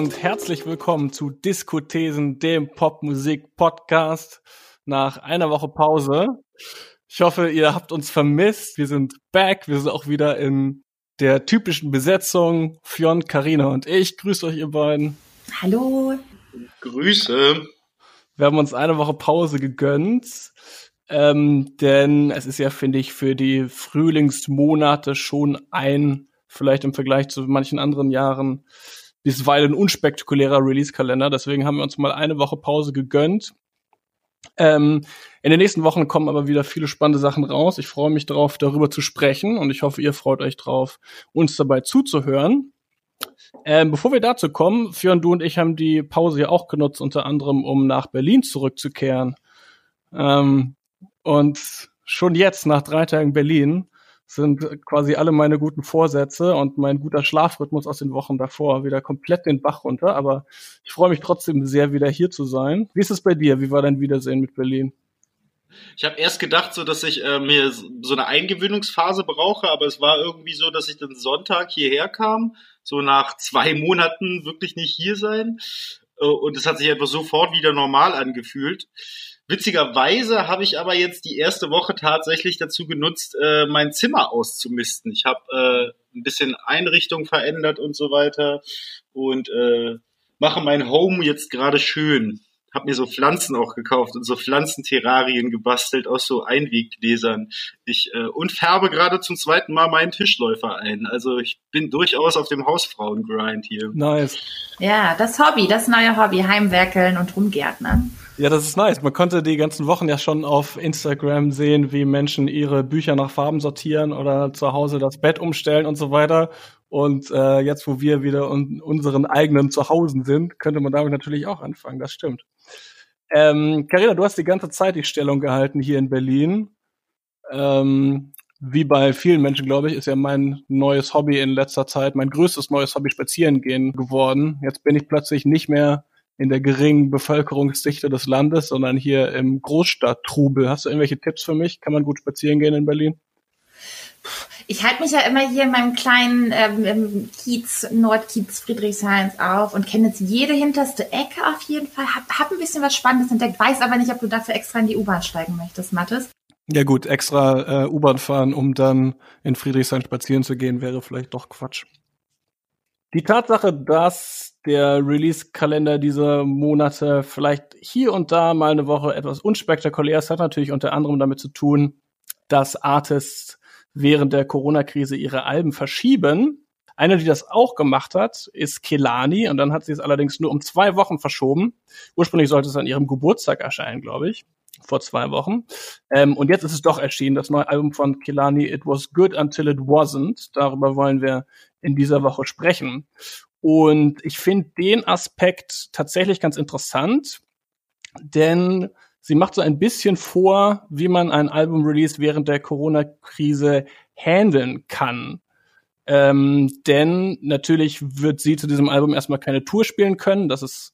Und herzlich willkommen zu Diskothesen, dem Popmusik-Podcast nach einer Woche Pause. Ich hoffe, ihr habt uns vermisst. Wir sind back. Wir sind auch wieder in der typischen Besetzung. Fionn, Karina und ich. Grüßt euch, ihr beiden. Hallo. Grüße. Wir haben uns eine Woche Pause gegönnt. Ähm, denn es ist ja, finde ich, für die Frühlingsmonate schon ein vielleicht im Vergleich zu manchen anderen Jahren bisweilen unspektakulärer Release-Kalender. Deswegen haben wir uns mal eine Woche Pause gegönnt. Ähm, in den nächsten Wochen kommen aber wieder viele spannende Sachen raus. Ich freue mich darauf, darüber zu sprechen und ich hoffe, ihr freut euch drauf, uns dabei zuzuhören. Ähm, bevor wir dazu kommen, Fionn, du und ich haben die Pause ja auch genutzt, unter anderem, um nach Berlin zurückzukehren. Ähm, und schon jetzt, nach drei Tagen Berlin, sind quasi alle meine guten Vorsätze und mein guter Schlafrhythmus aus den Wochen davor wieder komplett den Bach runter. Aber ich freue mich trotzdem sehr, wieder hier zu sein. Wie ist es bei dir? Wie war dein Wiedersehen mit Berlin? Ich habe erst gedacht, so dass ich äh, mir so eine Eingewöhnungsphase brauche, aber es war irgendwie so, dass ich dann Sonntag hierher kam, so nach zwei Monaten wirklich nicht hier sein. Äh, und es hat sich einfach sofort wieder normal angefühlt. Witzigerweise habe ich aber jetzt die erste Woche tatsächlich dazu genutzt, äh, mein Zimmer auszumisten. Ich habe äh, ein bisschen Einrichtung verändert und so weiter und äh, mache mein Home jetzt gerade schön. Hab mir so Pflanzen auch gekauft und so Pflanzenterrarien gebastelt aus so Einweggläsern. Ich äh, und färbe gerade zum zweiten Mal meinen Tischläufer ein. Also ich bin durchaus auf dem Hausfrauen-Grind hier. Nice. Ja, das Hobby, das neue Hobby, Heimwerkeln und Rumgärtnern. Ja, das ist nice. Man konnte die ganzen Wochen ja schon auf Instagram sehen, wie Menschen ihre Bücher nach Farben sortieren oder zu Hause das Bett umstellen und so weiter. Und äh, jetzt, wo wir wieder in unseren eigenen Zuhause sind, könnte man damit natürlich auch anfangen. Das stimmt. Ähm, Carina, du hast die ganze Zeit die Stellung gehalten hier in Berlin. Ähm, wie bei vielen Menschen, glaube ich, ist ja mein neues Hobby in letzter Zeit, mein größtes neues Hobby spazieren gehen geworden. Jetzt bin ich plötzlich nicht mehr in der geringen Bevölkerungsdichte des Landes, sondern hier im Großstadttrubel. Hast du irgendwelche Tipps für mich? Kann man gut spazieren gehen in Berlin? Ich halte mich ja immer hier in meinem kleinen ähm, Kiez, Nordkiez Friedrichshains auf und kenne jetzt jede hinterste Ecke auf jeden Fall. Hab, hab ein bisschen was Spannendes entdeckt, weiß aber nicht, ob du dafür extra in die U-Bahn steigen möchtest, Mathis. Ja gut, extra äh, U-Bahn fahren, um dann in Friedrichshain spazieren zu gehen, wäre vielleicht doch Quatsch. Die Tatsache, dass der Release-Kalender dieser Monate vielleicht hier und da mal eine Woche etwas unspektakulär ist, hat natürlich unter anderem damit zu tun, dass Artists während der Corona-Krise ihre Alben verschieben. Eine, die das auch gemacht hat, ist Kelani und dann hat sie es allerdings nur um zwei Wochen verschoben. Ursprünglich sollte es an ihrem Geburtstag erscheinen, glaube ich, vor zwei Wochen. Ähm, und jetzt ist es doch erschienen, das neue Album von Kelani, It Was Good Until It Wasn't. Darüber wollen wir in dieser Woche sprechen. Und ich finde den Aspekt tatsächlich ganz interessant, denn sie macht so ein bisschen vor, wie man ein Album-Release während der Corona-Krise handeln kann. Ähm, denn natürlich wird sie zu diesem Album erstmal keine Tour spielen können. Das ist,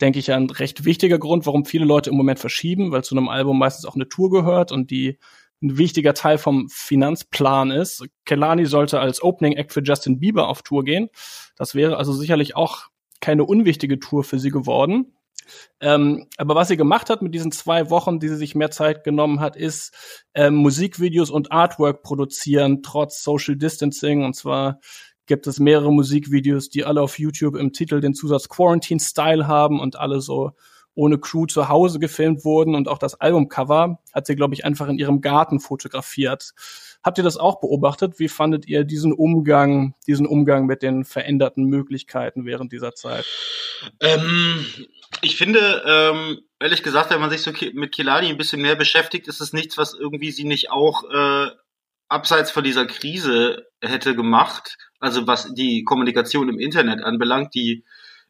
denke ich, ein recht wichtiger Grund, warum viele Leute im Moment verschieben, weil zu einem Album meistens auch eine Tour gehört und die ein wichtiger Teil vom Finanzplan ist. Kelani sollte als Opening Act für Justin Bieber auf Tour gehen. Das wäre also sicherlich auch keine unwichtige Tour für sie geworden. Ähm, aber was sie gemacht hat mit diesen zwei Wochen, die sie sich mehr Zeit genommen hat, ist ähm, Musikvideos und Artwork produzieren, trotz Social Distancing. Und zwar gibt es mehrere Musikvideos, die alle auf YouTube im Titel den Zusatz Quarantine Style haben und alle so ohne Crew zu Hause gefilmt wurden und auch das Albumcover hat sie, glaube ich, einfach in ihrem Garten fotografiert. Habt ihr das auch beobachtet? Wie fandet ihr diesen Umgang, diesen Umgang mit den veränderten Möglichkeiten während dieser Zeit? Ähm, ich finde, ähm, ehrlich gesagt, wenn man sich so mit Kilani ein bisschen mehr beschäftigt, ist es nichts, was irgendwie sie nicht auch äh, abseits von dieser Krise hätte gemacht. Also was die Kommunikation im Internet anbelangt, die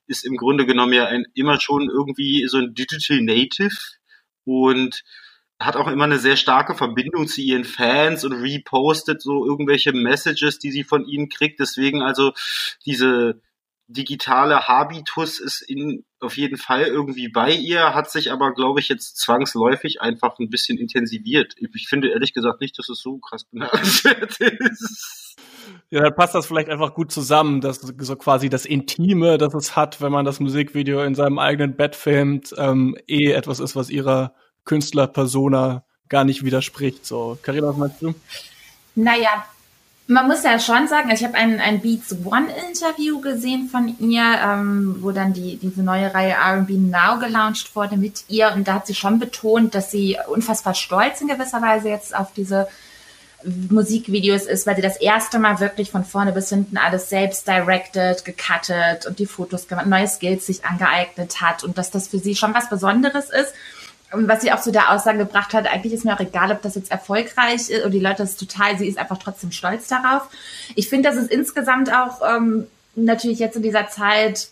ist im Grunde genommen ja ein, immer schon irgendwie so ein Digital Native und hat auch immer eine sehr starke Verbindung zu ihren Fans und repostet so irgendwelche Messages, die sie von ihnen kriegt. Deswegen also diese digitale Habitus ist in, auf jeden Fall irgendwie bei ihr, hat sich aber, glaube ich, jetzt zwangsläufig einfach ein bisschen intensiviert. Ich finde ehrlich gesagt nicht, dass es so krass bemerkenswert ist. Ja, dann passt das vielleicht einfach gut zusammen, dass so quasi das Intime, das es hat, wenn man das Musikvideo in seinem eigenen Bett filmt, ähm, eh etwas ist, was ihrer Künstlerpersona gar nicht widerspricht. So, Carina, was meinst du? Naja, man muss ja schon sagen, also ich habe ein, ein Beats One Interview gesehen von ihr, ähm, wo dann die, diese neue Reihe R&B Now gelauncht wurde mit ihr. Und da hat sie schon betont, dass sie unfassbar stolz in gewisser Weise jetzt auf diese Musikvideos ist, weil sie das erste Mal wirklich von vorne bis hinten alles selbst directed, gecuttet und die Fotos gemacht, neue Skills sich angeeignet hat und dass das für sie schon was Besonderes ist was sie auch zu der Aussage gebracht hat, eigentlich ist mir auch egal, ob das jetzt erfolgreich ist und die Leute ist total, sie ist einfach trotzdem stolz darauf. Ich finde, dass es insgesamt auch ähm, natürlich jetzt in dieser Zeit,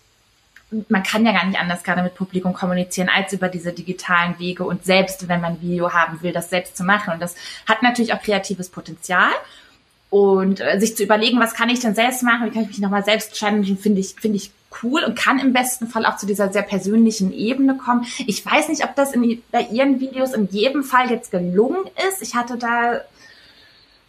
man kann ja gar nicht anders gerade mit Publikum kommunizieren, als über diese digitalen Wege und selbst wenn man Video haben will, das selbst zu machen. Und das hat natürlich auch kreatives Potenzial. Und äh, sich zu überlegen, was kann ich denn selbst machen, wie kann ich mich nochmal selbst challengen, finde ich, finde ich cool und kann im besten Fall auch zu dieser sehr persönlichen Ebene kommen. Ich weiß nicht, ob das in, bei ihren Videos in jedem Fall jetzt gelungen ist. Ich hatte da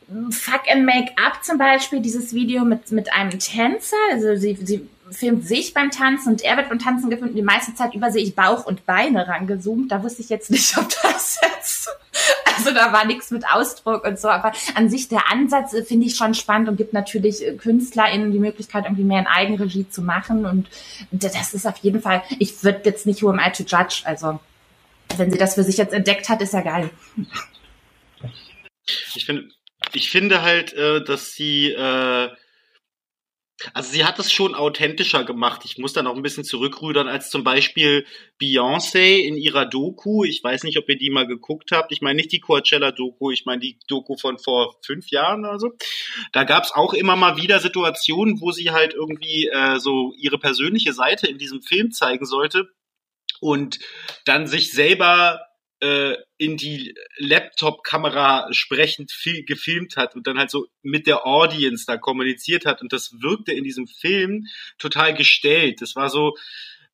hm, Fuck and Make Up zum Beispiel, dieses Video mit, mit einem Tänzer. Also sie, sie filmt sich beim Tanzen und er wird beim Tanzen gefilmt und die meiste Zeit über sehe ich Bauch und Beine rangezoomt. Da wusste ich jetzt nicht, ob das jetzt, also da war nichts mit Ausdruck und so, aber an sich der Ansatz äh, finde ich schon spannend und gibt natürlich äh, KünstlerInnen die Möglichkeit, irgendwie mehr in Eigenregie zu machen und das ist auf jeden Fall, ich würde jetzt nicht who am I to judge, also wenn sie das für sich jetzt entdeckt hat, ist ja geil. Ich finde, ich finde halt, äh, dass sie, also sie hat es schon authentischer gemacht. Ich muss da noch ein bisschen zurückrudern als zum Beispiel Beyoncé in ihrer Doku. Ich weiß nicht, ob ihr die mal geguckt habt. Ich meine nicht die Coachella-Doku, ich meine die Doku von vor fünf Jahren oder so. Da gab es auch immer mal wieder Situationen, wo sie halt irgendwie äh, so ihre persönliche Seite in diesem Film zeigen sollte und dann sich selber äh, in die Laptop-Kamera sprechend viel gefilmt hat und dann halt so mit der Audience da kommuniziert hat und das wirkte in diesem Film total gestellt. Das war so,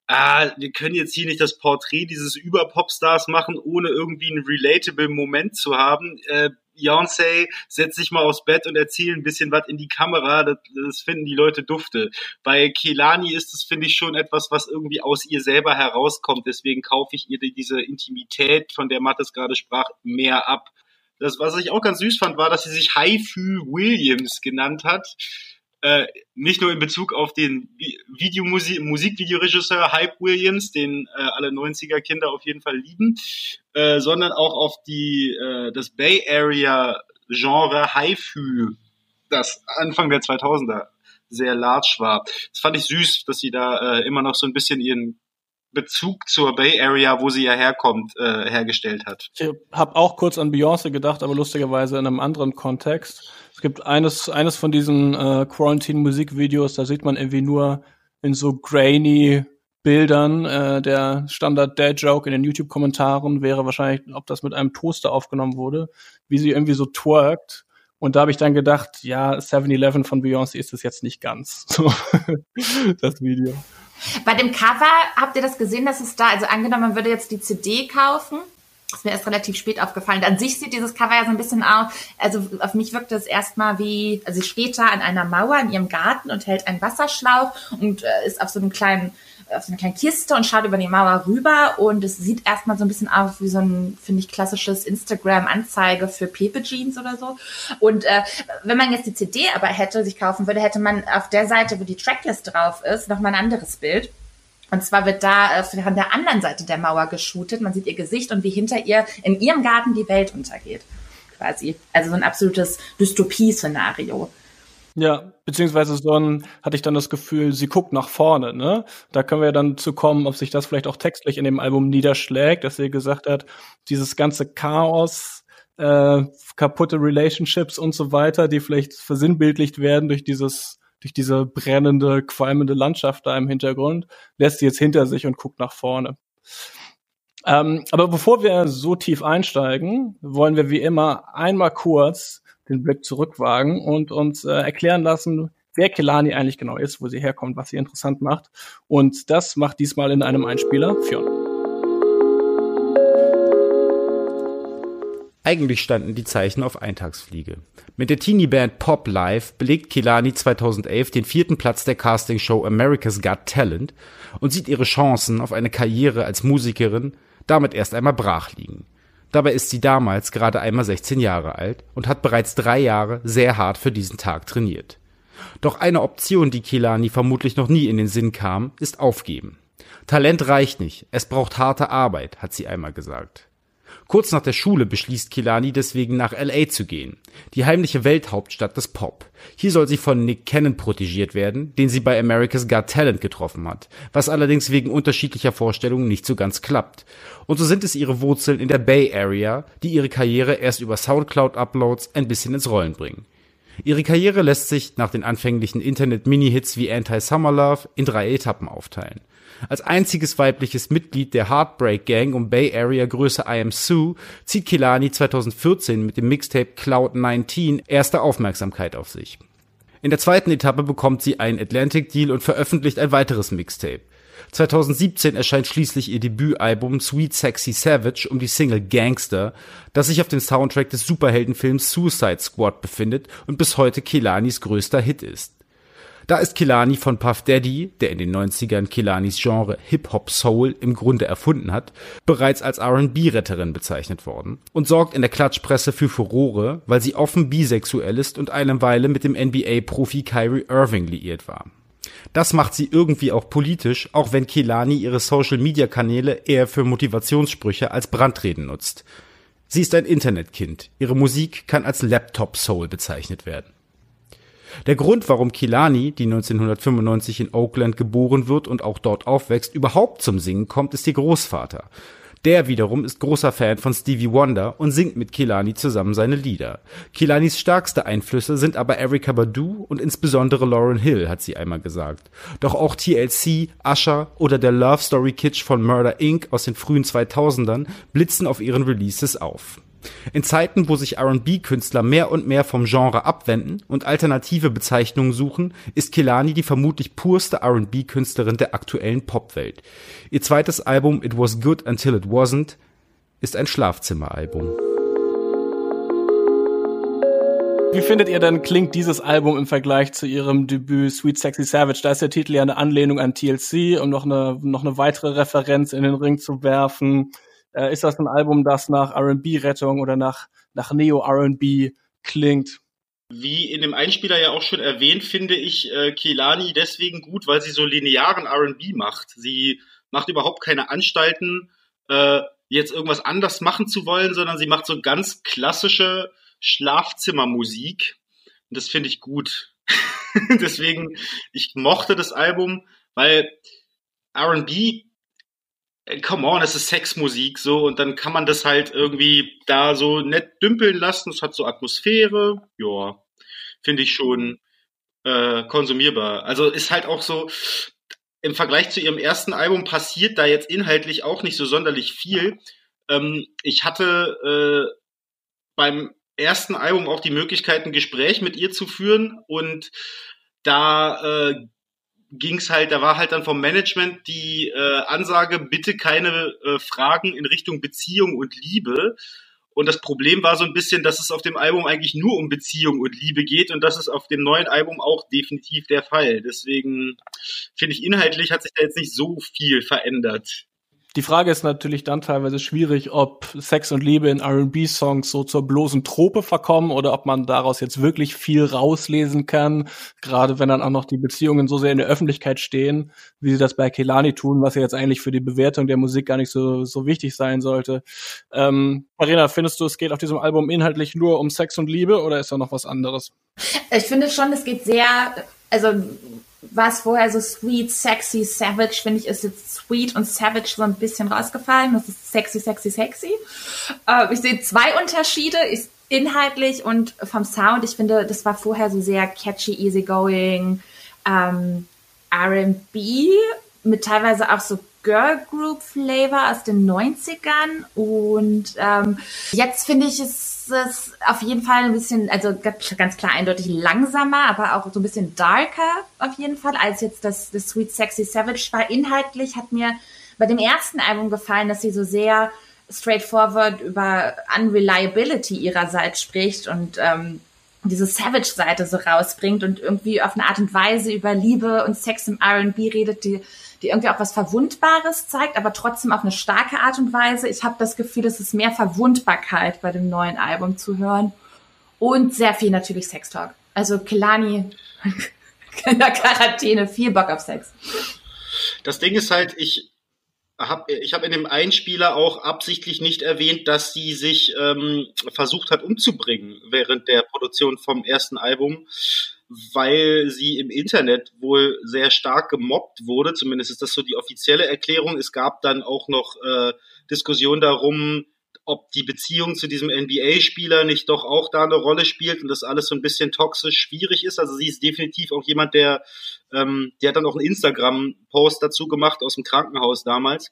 ah, wir können jetzt hier nicht das Porträt dieses Überpopstars machen, ohne irgendwie einen relatable Moment zu haben. Äh, Beyoncé setzt sich mal aufs Bett und erzählt ein bisschen was in die Kamera, das, das finden die Leute dufte. Bei Kelani ist es, finde ich, schon etwas, was irgendwie aus ihr selber herauskommt. Deswegen kaufe ich ihr diese Intimität, von der Mattes gerade sprach, mehr ab. Das, was ich auch ganz süß fand, war, dass sie sich Haifu Williams genannt hat. Äh, nicht nur in Bezug auf den Videomusik Musikvideoregisseur Hype Williams, den äh, alle 90er Kinder auf jeden Fall lieben, äh, sondern auch auf die äh, das Bay Area Genre Haifu, das Anfang der 2000er sehr large war. Das fand ich süß, dass sie da äh, immer noch so ein bisschen ihren Bezug zur Bay Area, wo sie ja herkommt, äh, hergestellt hat. Ich habe auch kurz an Beyoncé gedacht, aber lustigerweise in einem anderen Kontext. Es gibt eines, eines von diesen äh, Quarantine-Musikvideos, da sieht man irgendwie nur in so grainy Bildern, äh, der Standard-Dad-Joke in den YouTube-Kommentaren wäre wahrscheinlich, ob das mit einem Toaster aufgenommen wurde, wie sie irgendwie so twerkt. Und da habe ich dann gedacht, ja, 7-Eleven von Beyoncé ist es jetzt nicht ganz. So, das Video. Bei dem Cover, habt ihr das gesehen, dass es da, also angenommen, man würde jetzt die CD kaufen, ist mir erst relativ spät aufgefallen. An sich sieht dieses Cover ja so ein bisschen aus, also auf mich wirkt es erstmal wie, also sie steht da an einer Mauer in ihrem Garten und hält einen Wasserschlauch und äh, ist auf so einem kleinen auf so eine kleine Kiste und schaut über die Mauer rüber und es sieht erstmal so ein bisschen aus wie so ein, finde ich, klassisches Instagram-Anzeige für Pepe Jeans oder so. Und äh, wenn man jetzt die CD aber hätte, sich kaufen würde, hätte man auf der Seite, wo die Tracklist drauf ist, nochmal ein anderes Bild. Und zwar wird da äh, von der anderen Seite der Mauer geshootet. Man sieht ihr Gesicht und wie hinter ihr in ihrem Garten die Welt untergeht. Quasi. Also so ein absolutes Dystopie-Szenario. Ja, beziehungsweise so ein, hatte ich dann das Gefühl, sie guckt nach vorne, ne? Da können wir dann zu kommen, ob sich das vielleicht auch textlich in dem Album niederschlägt, dass sie gesagt hat, dieses ganze Chaos, äh, kaputte Relationships und so weiter, die vielleicht versinnbildlicht werden durch dieses, durch diese brennende, qualmende Landschaft da im Hintergrund, lässt sie jetzt hinter sich und guckt nach vorne. Ähm, aber bevor wir so tief einsteigen, wollen wir wie immer einmal kurz den Blick zurückwagen und uns äh, erklären lassen, wer Kelani eigentlich genau ist, wo sie herkommt, was sie interessant macht. Und das macht diesmal in einem Einspieler Fionn. Eigentlich standen die Zeichen auf Eintagsfliege. Mit der Teenie-Band Pop Live belegt Kelani 2011 den vierten Platz der Castingshow America's Got Talent und sieht ihre Chancen auf eine Karriere als Musikerin damit erst einmal brach liegen. Dabei ist sie damals gerade einmal 16 Jahre alt und hat bereits drei Jahre sehr hart für diesen Tag trainiert. Doch eine Option, die Kelani vermutlich noch nie in den Sinn kam, ist aufgeben. Talent reicht nicht, es braucht harte Arbeit, hat sie einmal gesagt. Kurz nach der Schule beschließt Kilani deswegen nach LA zu gehen, die heimliche Welthauptstadt des Pop. Hier soll sie von Nick Cannon protegiert werden, den sie bei America's Got Talent getroffen hat, was allerdings wegen unterschiedlicher Vorstellungen nicht so ganz klappt. Und so sind es ihre Wurzeln in der Bay Area, die ihre Karriere erst über Soundcloud-Uploads ein bisschen ins Rollen bringen. Ihre Karriere lässt sich nach den anfänglichen Internet-Mini-Hits wie Anti-Summer Love in drei Etappen aufteilen. Als einziges weibliches Mitglied der Heartbreak Gang um Bay Area Größe I Am Sue zieht Kilani 2014 mit dem Mixtape Cloud 19 erste Aufmerksamkeit auf sich. In der zweiten Etappe bekommt sie einen Atlantic Deal und veröffentlicht ein weiteres Mixtape. 2017 erscheint schließlich ihr Debütalbum Sweet Sexy Savage um die Single Gangster, das sich auf dem Soundtrack des Superheldenfilms Suicide Squad befindet und bis heute Kelanis größter Hit ist. Da ist Kilani von Puff Daddy, der in den 90ern Kilanis Genre Hip-Hop-Soul im Grunde erfunden hat, bereits als R&B-Retterin bezeichnet worden und sorgt in der Klatschpresse für Furore, weil sie offen bisexuell ist und eine Weile mit dem NBA-Profi Kyrie Irving liiert war. Das macht sie irgendwie auch politisch, auch wenn Kilani ihre Social-Media-Kanäle eher für Motivationssprüche als Brandreden nutzt. Sie ist ein Internetkind. Ihre Musik kann als Laptop-Soul bezeichnet werden. Der Grund, warum Kilani, die 1995 in Oakland geboren wird und auch dort aufwächst, überhaupt zum Singen kommt, ist ihr Großvater. Der wiederum ist großer Fan von Stevie Wonder und singt mit Kilani zusammen seine Lieder. Kilanis stärkste Einflüsse sind aber Erykah Badu und insbesondere Lauren Hill, hat sie einmal gesagt. Doch auch TLC, Usher oder der Love Story Kitsch von Murder Inc. aus den frühen 2000ern blitzen auf ihren Releases auf. In Zeiten, wo sich R&B-Künstler mehr und mehr vom Genre abwenden und alternative Bezeichnungen suchen, ist Kelani die vermutlich purste R&B-Künstlerin der aktuellen Popwelt. Ihr zweites Album It Was Good Until It Wasn't ist ein Schlafzimmeralbum. Wie findet ihr denn, klingt dieses Album im Vergleich zu ihrem Debüt Sweet Sexy Savage? Da ist der Titel ja eine Anlehnung an TLC, um noch eine, noch eine weitere Referenz in den Ring zu werfen. Äh, ist das ein Album, das nach R&B-Rettung oder nach, nach Neo-R&B klingt? Wie in dem Einspieler ja auch schon erwähnt, finde ich äh, Kelani deswegen gut, weil sie so linearen R&B macht. Sie macht überhaupt keine Anstalten, äh, jetzt irgendwas anders machen zu wollen, sondern sie macht so ganz klassische Schlafzimmermusik. Und das finde ich gut. deswegen, ich mochte das Album, weil R&B come on, es ist Sexmusik so und dann kann man das halt irgendwie da so nett dümpeln lassen. Es hat so Atmosphäre, ja, finde ich schon äh, konsumierbar. Also ist halt auch so im Vergleich zu ihrem ersten Album passiert da jetzt inhaltlich auch nicht so sonderlich viel. Ähm, ich hatte äh, beim ersten Album auch die Möglichkeit, ein Gespräch mit ihr zu führen und da äh, ging's halt, da war halt dann vom Management die äh, Ansage, bitte keine äh, Fragen in Richtung Beziehung und Liebe. Und das Problem war so ein bisschen, dass es auf dem Album eigentlich nur um Beziehung und Liebe geht und das ist auf dem neuen Album auch definitiv der Fall. Deswegen finde ich, inhaltlich hat sich da jetzt nicht so viel verändert. Die Frage ist natürlich dann teilweise schwierig, ob Sex und Liebe in R&B-Songs so zur bloßen Trope verkommen oder ob man daraus jetzt wirklich viel rauslesen kann, gerade wenn dann auch noch die Beziehungen so sehr in der Öffentlichkeit stehen, wie sie das bei Kelani tun, was ja jetzt eigentlich für die Bewertung der Musik gar nicht so, so wichtig sein sollte. Ähm, Marina, findest du, es geht auf diesem Album inhaltlich nur um Sex und Liebe oder ist da noch was anderes? Ich finde schon, es geht sehr, also was vorher so sweet, sexy, savage, finde ich, ist jetzt sweet und savage so ein bisschen rausgefallen. Das ist sexy, sexy, sexy. Äh, ich sehe zwei Unterschiede, ist inhaltlich und vom Sound. Ich finde, das war vorher so sehr catchy, easygoing, ähm, R&B mit teilweise auch so Girl Group Flavor aus den 90ern und ähm, jetzt finde ich es, es auf jeden Fall ein bisschen, also ganz klar eindeutig langsamer, aber auch so ein bisschen darker auf jeden Fall als jetzt das, das Sweet Sexy Savage war. Inhaltlich hat mir bei dem ersten Album gefallen, dass sie so sehr straightforward über Unreliability ihrerseits spricht und ähm, diese Savage-Seite so rausbringt und irgendwie auf eine Art und Weise über Liebe und Sex im R&B redet, die, die irgendwie auch was Verwundbares zeigt, aber trotzdem auf eine starke Art und Weise. Ich habe das Gefühl, es ist mehr Verwundbarkeit bei dem neuen Album zu hören und sehr viel natürlich Sextalk. Also Kelani in der Quarantäne, viel Bock auf Sex. Das Ding ist halt, ich hab, ich habe in dem Einspieler auch absichtlich nicht erwähnt, dass sie sich ähm, versucht hat umzubringen während der Produktion vom ersten Album, weil sie im Internet wohl sehr stark gemobbt wurde. Zumindest ist das so die offizielle Erklärung. Es gab dann auch noch äh, Diskussionen darum, ob die Beziehung zu diesem NBA-Spieler nicht doch auch da eine Rolle spielt und das alles so ein bisschen toxisch schwierig ist. Also sie ist definitiv auch jemand, der, ähm, der hat dann auch einen Instagram-Post dazu gemacht aus dem Krankenhaus damals.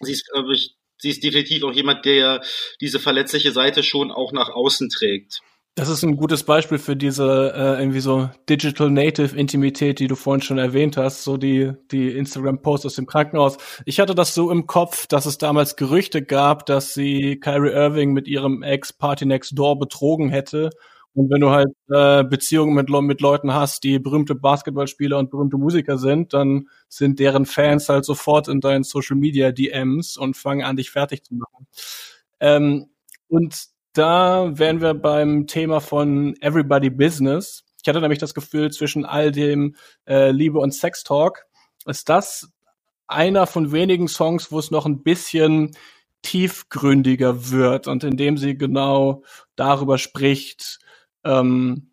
Sie ist, glaube ich, sie ist definitiv auch jemand, der diese verletzliche Seite schon auch nach außen trägt. Das ist ein gutes Beispiel für diese äh, irgendwie so Digital Native Intimität, die du vorhin schon erwähnt hast, so die die Instagram Post aus dem Krankenhaus. Ich hatte das so im Kopf, dass es damals Gerüchte gab, dass sie Kyrie Irving mit ihrem Ex Party Next Door betrogen hätte. Und wenn du halt äh, Beziehungen mit, mit Leuten hast, die berühmte Basketballspieler und berühmte Musiker sind, dann sind deren Fans halt sofort in deinen Social Media DMs und fangen an, dich fertig zu machen. Ähm, und da wären wir beim Thema von Everybody Business. Ich hatte nämlich das Gefühl, zwischen all dem äh, Liebe und Sex Talk ist das einer von wenigen Songs, wo es noch ein bisschen tiefgründiger wird und in dem sie genau darüber spricht, ähm,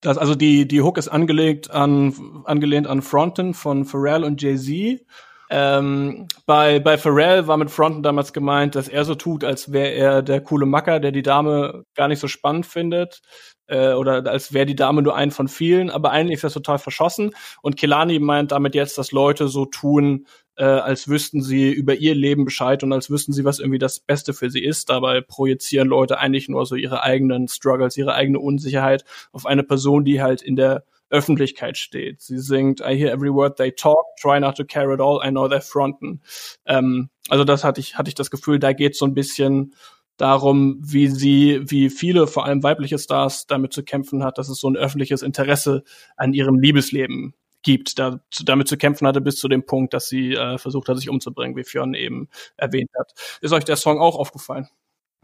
das, also die, die Hook ist angelegt an, angelehnt an Fronten von Pharrell und Jay-Z ähm, bei, bei Pharrell war mit Fronten damals gemeint, dass er so tut, als wäre er der coole Macker, der die Dame gar nicht so spannend findet. Äh, oder als wäre die Dame nur ein von vielen, aber eigentlich ist das total verschossen. Und Kelani meint damit jetzt, dass Leute so tun, äh, als wüssten sie über ihr Leben Bescheid und als wüssten sie, was irgendwie das Beste für sie ist. Dabei projizieren Leute eigentlich nur so ihre eigenen Struggles, ihre eigene Unsicherheit auf eine Person, die halt in der Öffentlichkeit steht. Sie singt I hear every word they talk, try not to care at all, I know they're fronten. Ähm, also das hatte ich, hatte ich das Gefühl, da geht so ein bisschen darum, wie sie, wie viele, vor allem weibliche Stars, damit zu kämpfen hat, dass es so ein öffentliches Interesse an ihrem Liebesleben gibt, da, damit zu kämpfen hatte, bis zu dem Punkt, dass sie äh, versucht hat, sich umzubringen, wie Fionn eben erwähnt hat. Ist euch der Song auch aufgefallen?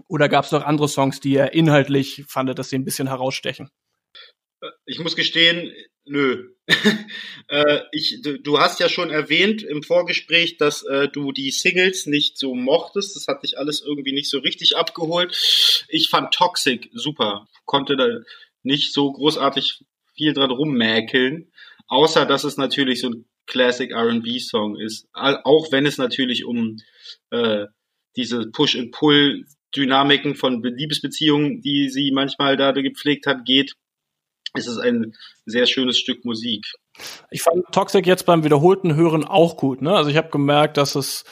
Oder gab es noch andere Songs, die ihr inhaltlich fandet, dass sie ein bisschen herausstechen? Ich muss gestehen, nö. äh, ich, du, du, hast ja schon erwähnt im Vorgespräch, dass äh, du die Singles nicht so mochtest. Das hat dich alles irgendwie nicht so richtig abgeholt. Ich fand Toxic super. Konnte da nicht so großartig viel dran rummäkeln. Außer, dass es natürlich so ein Classic R&B-Song ist. Auch wenn es natürlich um äh, diese Push-and-Pull-Dynamiken von Liebesbeziehungen, die sie manchmal da gepflegt hat, geht ist es ein sehr schönes Stück Musik. Ich fand Toxic jetzt beim wiederholten Hören auch gut. Ne? Also ich habe gemerkt, dass es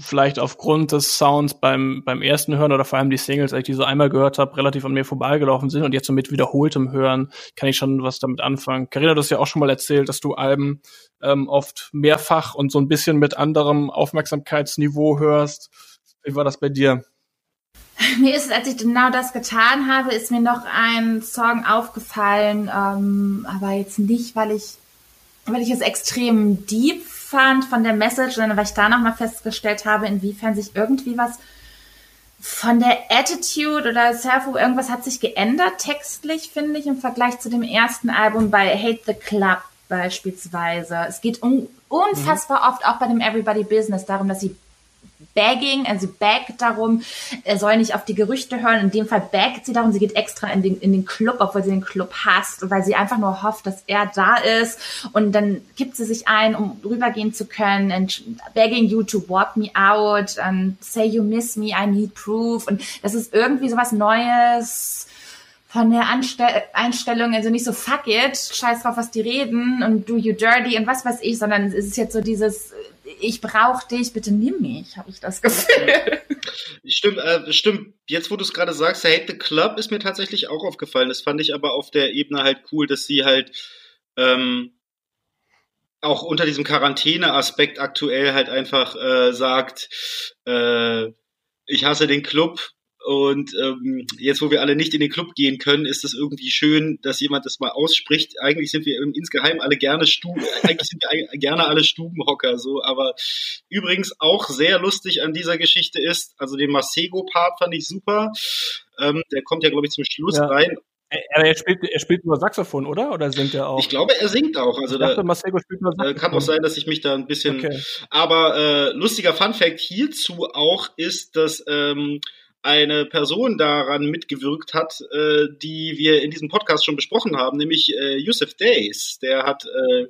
vielleicht aufgrund des Sounds beim, beim ersten Hören oder vor allem die Singles, als ich die so einmal gehört habe, relativ an mir vorbeigelaufen sind und jetzt so mit wiederholtem Hören kann ich schon was damit anfangen. Carina, du hast ja auch schon mal erzählt, dass du Alben ähm, oft mehrfach und so ein bisschen mit anderem Aufmerksamkeitsniveau hörst. Wie war das bei dir? Mir ist, als ich genau das getan habe, ist mir noch ein Song aufgefallen, ähm, aber jetzt nicht, weil ich, weil ich es extrem deep fand von der Message, sondern weil ich da nochmal festgestellt habe, inwiefern sich irgendwie was von der Attitude oder Self, irgendwas hat sich geändert textlich, finde ich, im Vergleich zu dem ersten Album bei Hate the Club beispielsweise. Es geht un unfassbar mhm. oft auch bei dem Everybody Business darum, dass sie Bagging, also bag darum, er soll nicht auf die Gerüchte hören. In dem Fall baggt sie darum, sie geht extra in den, in den Club, obwohl sie den Club hasst, weil sie einfach nur hofft, dass er da ist. Und dann gibt sie sich ein, um rübergehen zu können. And begging you to walk me out and say you miss me, I need proof. Und das ist irgendwie so was Neues von der Anstell Einstellung, also nicht so fuck it, scheiß drauf, was die reden und do you dirty und was weiß ich, sondern es ist jetzt so dieses ich brauche dich, bitte nimm mich, habe ich das Gefühl. Stimmt, äh, stimmt. Jetzt, wo du es gerade sagst, Hate the Club ist mir tatsächlich auch aufgefallen. Das fand ich aber auf der Ebene halt cool, dass sie halt ähm, auch unter diesem Quarantäne-Aspekt aktuell halt einfach äh, sagt, äh, ich hasse den Club, und ähm, jetzt, wo wir alle nicht in den Club gehen können, ist es irgendwie schön, dass jemand das mal ausspricht. Eigentlich sind wir insgeheim alle gerne Stuben, eigentlich sind wir gerne alle Stubenhocker, so. Aber übrigens auch sehr lustig an dieser Geschichte ist, also den Masego-Part fand ich super. Ähm, der kommt ja, glaube ich, zum Schluss ja. rein. Aber er spielt, er spielt nur Saxophon, oder? Oder singt er auch? Ich glaube, er singt auch. Also ich dachte, da, Masego spielt nur Saxophon. Kann auch sein, dass ich mich da ein bisschen. Okay. Aber äh, lustiger Fun Fact hierzu auch ist, dass ähm, eine Person daran mitgewirkt hat, äh, die wir in diesem Podcast schon besprochen haben, nämlich äh, Yusuf Days. Der hat äh,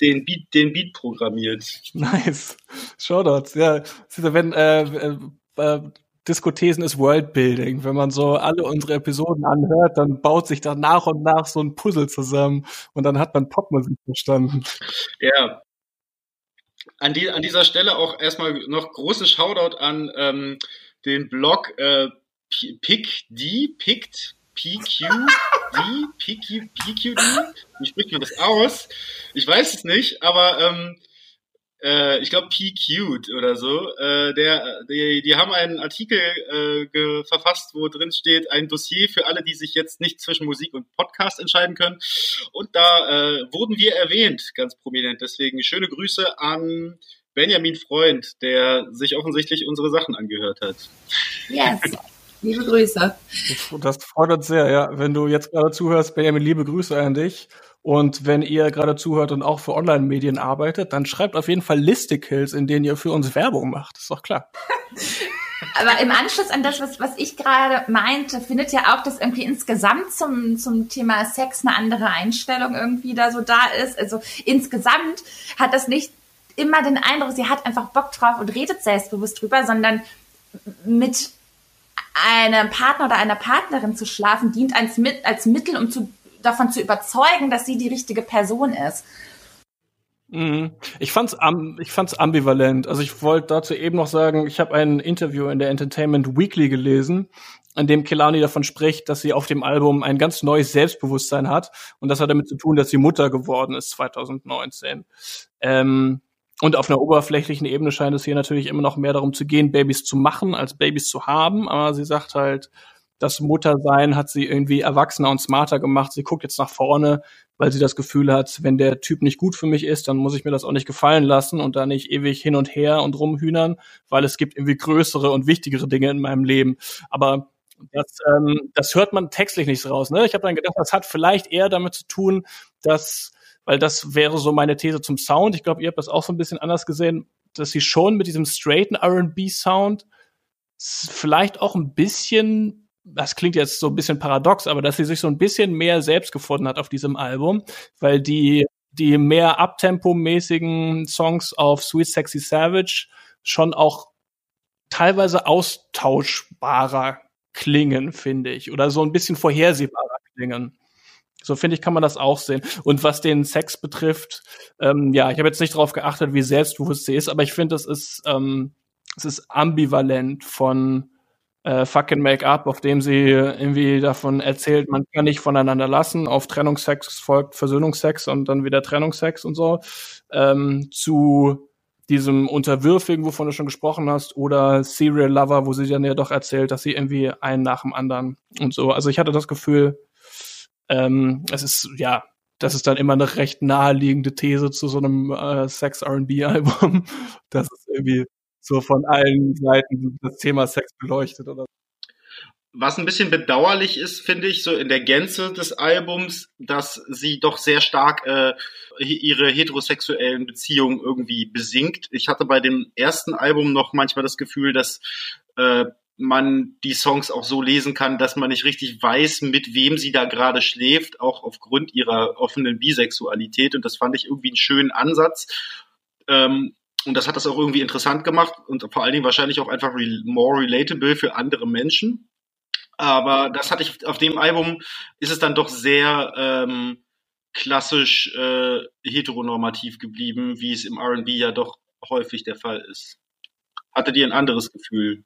den Beat, den Beat programmiert. Nice. Shoutouts. Ja, wenn äh, äh, äh, Diskothesen ist Worldbuilding. Wenn man so alle unsere Episoden anhört, dann baut sich da nach und nach so ein Puzzle zusammen und dann hat man Popmusik verstanden. Ja. An, die, an dieser Stelle auch erstmal noch großen Shoutout an ähm, den Blog äh, PickD, Picked, PQD, PQ, PQD, wie spricht man das aus? Ich weiß es nicht, aber ähm, äh, ich glaube PQ'd oder so. Äh, der, die, die haben einen Artikel äh, verfasst, wo drin steht, ein Dossier für alle, die sich jetzt nicht zwischen Musik und Podcast entscheiden können. Und da äh, wurden wir erwähnt, ganz prominent. Deswegen schöne Grüße an Benjamin Freund, der sich offensichtlich unsere Sachen angehört hat. Yes. Liebe Grüße. Das freut uns sehr, ja. Wenn du jetzt gerade zuhörst, Benjamin, liebe Grüße an dich. Und wenn ihr gerade zuhört und auch für Online-Medien arbeitet, dann schreibt auf jeden Fall Listicles, in denen ihr für uns Werbung macht. Ist doch klar. Aber im Anschluss an das, was, was ich gerade meinte, findet ja auch, dass irgendwie insgesamt zum, zum Thema Sex eine andere Einstellung irgendwie da so da ist. Also insgesamt hat das nicht immer den Eindruck, sie hat einfach Bock drauf und redet selbstbewusst drüber, sondern mit einem Partner oder einer Partnerin zu schlafen, dient als, als Mittel, um zu, davon zu überzeugen, dass sie die richtige Person ist. Mhm. Ich fand's, ich fand's ambivalent. Also ich wollte dazu eben noch sagen, ich habe ein Interview in der Entertainment Weekly gelesen, an dem Kelani davon spricht, dass sie auf dem Album ein ganz neues Selbstbewusstsein hat. Und das hat damit zu tun, dass sie Mutter geworden ist 2019. Ähm, und auf einer oberflächlichen Ebene scheint es hier natürlich immer noch mehr darum zu gehen, Babys zu machen, als Babys zu haben. Aber sie sagt halt, das Muttersein hat sie irgendwie erwachsener und smarter gemacht. Sie guckt jetzt nach vorne, weil sie das Gefühl hat, wenn der Typ nicht gut für mich ist, dann muss ich mir das auch nicht gefallen lassen und da nicht ewig hin und her und rumhühnern, weil es gibt irgendwie größere und wichtigere Dinge in meinem Leben. Aber das, ähm, das hört man textlich nicht raus. Ne? Ich habe dann gedacht, das hat vielleicht eher damit zu tun, dass weil das wäre so meine These zum Sound. Ich glaube, ihr habt das auch so ein bisschen anders gesehen, dass sie schon mit diesem straighten R&B-Sound vielleicht auch ein bisschen, das klingt jetzt so ein bisschen paradox, aber dass sie sich so ein bisschen mehr selbst gefunden hat auf diesem Album, weil die die mehr Abtempo-mäßigen Songs auf Sweet Sexy Savage schon auch teilweise austauschbarer klingen, finde ich, oder so ein bisschen vorhersehbarer klingen. So finde ich, kann man das auch sehen. Und was den Sex betrifft, ähm, ja, ich habe jetzt nicht darauf geachtet, wie selbstbewusst sie ist, aber ich finde, es ist, ähm, es ist ambivalent von äh, fucking Make-up, auf dem sie irgendwie davon erzählt, man kann nicht voneinander lassen, auf Trennungsex folgt Versöhnungsex und dann wieder Trennungsex und so, ähm, zu diesem Unterwürfigen, wovon du schon gesprochen hast, oder Serial Lover, wo sie dann ja doch erzählt, dass sie irgendwie einen nach dem anderen und so. Also ich hatte das Gefühl, ähm, es ist, ja, das ist dann immer eine recht naheliegende These zu so einem äh, Sex-RB-Album, dass es irgendwie so von allen Seiten das Thema Sex beleuchtet oder was ein bisschen bedauerlich ist, finde ich, so in der Gänze des Albums, dass sie doch sehr stark äh, ihre heterosexuellen Beziehungen irgendwie besingt. Ich hatte bei dem ersten Album noch manchmal das Gefühl, dass äh, man die Songs auch so lesen kann, dass man nicht richtig weiß, mit wem sie da gerade schläft, auch aufgrund ihrer offenen Bisexualität. Und das fand ich irgendwie einen schönen Ansatz. Ähm, und das hat das auch irgendwie interessant gemacht und vor allen Dingen wahrscheinlich auch einfach re more relatable für andere Menschen. Aber das hatte ich auf dem Album ist es dann doch sehr ähm, klassisch äh, heteronormativ geblieben, wie es im R&B ja doch häufig der Fall ist. Hattet ihr ein anderes Gefühl?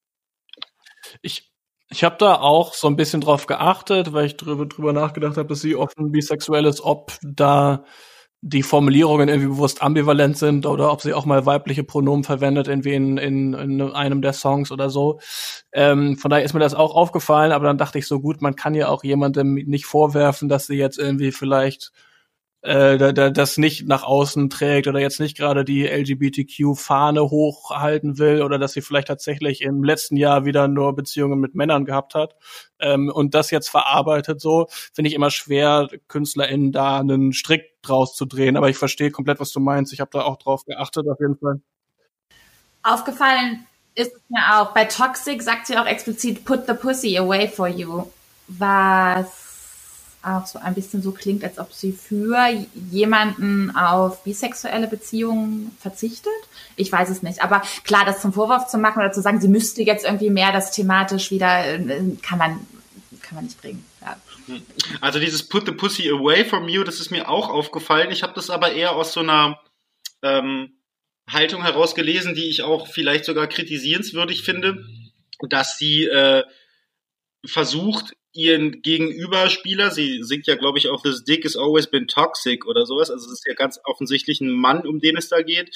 Ich, ich habe da auch so ein bisschen drauf geachtet, weil ich drüber, drüber nachgedacht habe, dass sie offen bisexuell ist, ob da die Formulierungen irgendwie bewusst ambivalent sind oder ob sie auch mal weibliche Pronomen verwendet, irgendwie in, in, in einem der Songs oder so. Ähm, von daher ist mir das auch aufgefallen, aber dann dachte ich so gut, man kann ja auch jemandem nicht vorwerfen, dass sie jetzt irgendwie vielleicht äh, da, da, das nicht nach außen trägt oder jetzt nicht gerade die LGBTQ-Fahne hochhalten will oder dass sie vielleicht tatsächlich im letzten Jahr wieder nur Beziehungen mit Männern gehabt hat ähm, und das jetzt verarbeitet so, finde ich immer schwer, KünstlerInnen da einen Strick draus zu drehen. Aber ich verstehe komplett, was du meinst. Ich habe da auch drauf geachtet, auf jeden Fall. Aufgefallen ist mir auch, bei Toxic sagt sie auch explizit, put the pussy away for you. Was auch so ein bisschen so klingt, als ob sie für jemanden auf bisexuelle Beziehungen verzichtet. Ich weiß es nicht. Aber klar, das zum Vorwurf zu machen oder zu sagen, sie müsste jetzt irgendwie mehr das thematisch wieder, äh, kann man, kann man nicht bringen. Ja. Also dieses Put the Pussy away from you, das ist mir auch aufgefallen. Ich habe das aber eher aus so einer ähm, Haltung herausgelesen, die ich auch vielleicht sogar kritisierenswürdig finde, dass sie äh, versucht, ihren Gegenüberspieler, sie singt ja, glaube ich, auch This Dick has always been toxic oder sowas, also es ist ja ganz offensichtlich ein Mann, um den es da geht,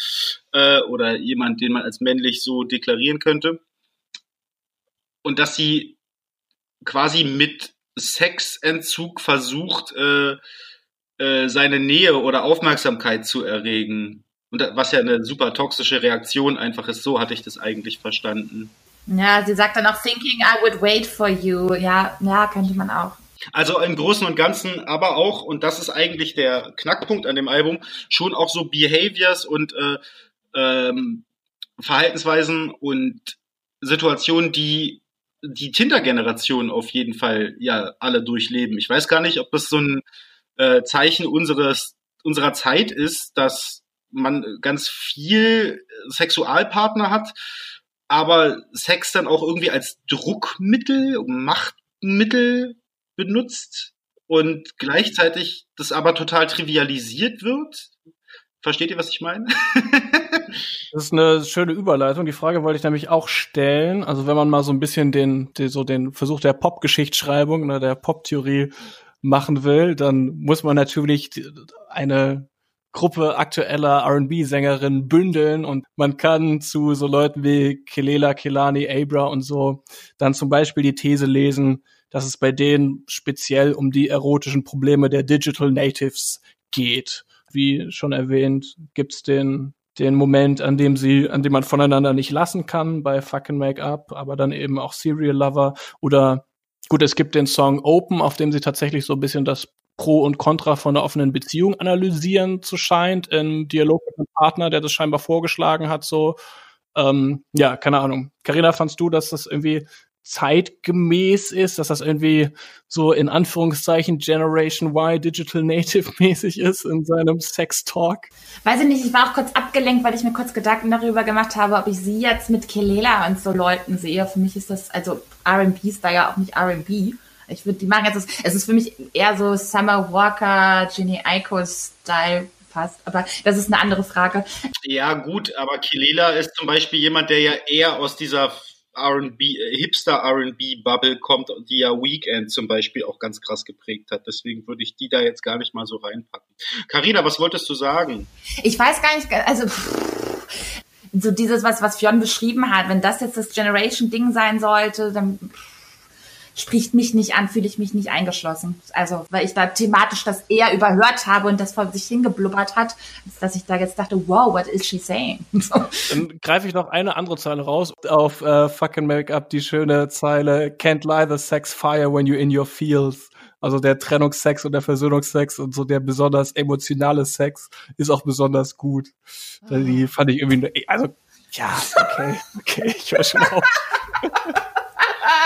äh, oder jemand, den man als männlich so deklarieren könnte. Und dass sie quasi mit Sexentzug versucht, äh, äh, seine Nähe oder Aufmerksamkeit zu erregen. Und was ja eine super toxische Reaktion einfach ist, so hatte ich das eigentlich verstanden. Ja, sie sagt dann auch, thinking I would wait for you. Ja, ja, könnte man auch. Also im Großen und Ganzen, aber auch, und das ist eigentlich der Knackpunkt an dem Album, schon auch so Behaviors und äh, ähm, Verhaltensweisen und Situationen, die die Tinder-Generation auf jeden Fall ja alle durchleben. Ich weiß gar nicht, ob das so ein äh, Zeichen unseres unserer Zeit ist, dass man ganz viel Sexualpartner hat, aber Sex dann auch irgendwie als Druckmittel, Machtmittel benutzt und gleichzeitig das aber total trivialisiert wird. Versteht ihr, was ich meine? das ist eine schöne Überleitung. Die Frage wollte ich nämlich auch stellen. Also wenn man mal so ein bisschen den, den so den Versuch der Pop-Geschichtsschreibung, ne, der Pop-Theorie machen will, dann muss man natürlich eine Gruppe aktueller R&B-Sängerinnen bündeln und man kann zu so Leuten wie Kelela, Kelani, Abra und so dann zum Beispiel die These lesen, dass es bei denen speziell um die erotischen Probleme der Digital Natives geht. Wie schon erwähnt, gibt's den den Moment, an dem sie, an dem man voneinander nicht lassen kann bei Fucking Make Up, aber dann eben auch Serial Lover oder gut, es gibt den Song Open, auf dem sie tatsächlich so ein bisschen das Pro und Contra von einer offenen Beziehung analysieren zu scheint, im Dialog mit einem Partner, der das scheinbar vorgeschlagen hat, so. Ähm, ja, keine Ahnung. Carina, fandst du, dass das irgendwie zeitgemäß ist, dass das irgendwie so in Anführungszeichen Generation Y Digital Native mäßig ist in seinem Sex Talk? Weiß ich nicht, ich war auch kurz abgelenkt, weil ich mir kurz Gedanken darüber gemacht habe, ob ich sie jetzt mit Kelela und so Leuten sehe. Für mich ist das, also R&B ist da ja auch nicht R&B. Ich würde die machen jetzt, es ist für mich eher so Summer Walker, Ginny Aiko Style fast, aber das ist eine andere Frage. Ja, gut, aber Kilela ist zum Beispiel jemand, der ja eher aus dieser R&B, äh, Hipster R&B Bubble kommt, die ja Weekend zum Beispiel auch ganz krass geprägt hat. Deswegen würde ich die da jetzt gar nicht mal so reinpacken. Carina, was wolltest du sagen? Ich weiß gar nicht, also so dieses, was, was Fionn beschrieben hat, wenn das jetzt das Generation-Ding sein sollte, dann spricht mich nicht an, fühle ich mich nicht eingeschlossen. Also, weil ich da thematisch das eher überhört habe und das vor sich hingeblubbert hat, als dass ich da jetzt dachte, wow, what is she saying? Dann greife ich noch eine andere Zeile raus. Auf äh, Fucking Make Up die schöne Zeile, Can't lie the sex fire when you're in your feels. Also der Trennungssex und der Versöhnungsex und so der besonders emotionale Sex ist auch besonders gut. Die fand ich irgendwie, also, ja, okay, okay, ich höre schon auf.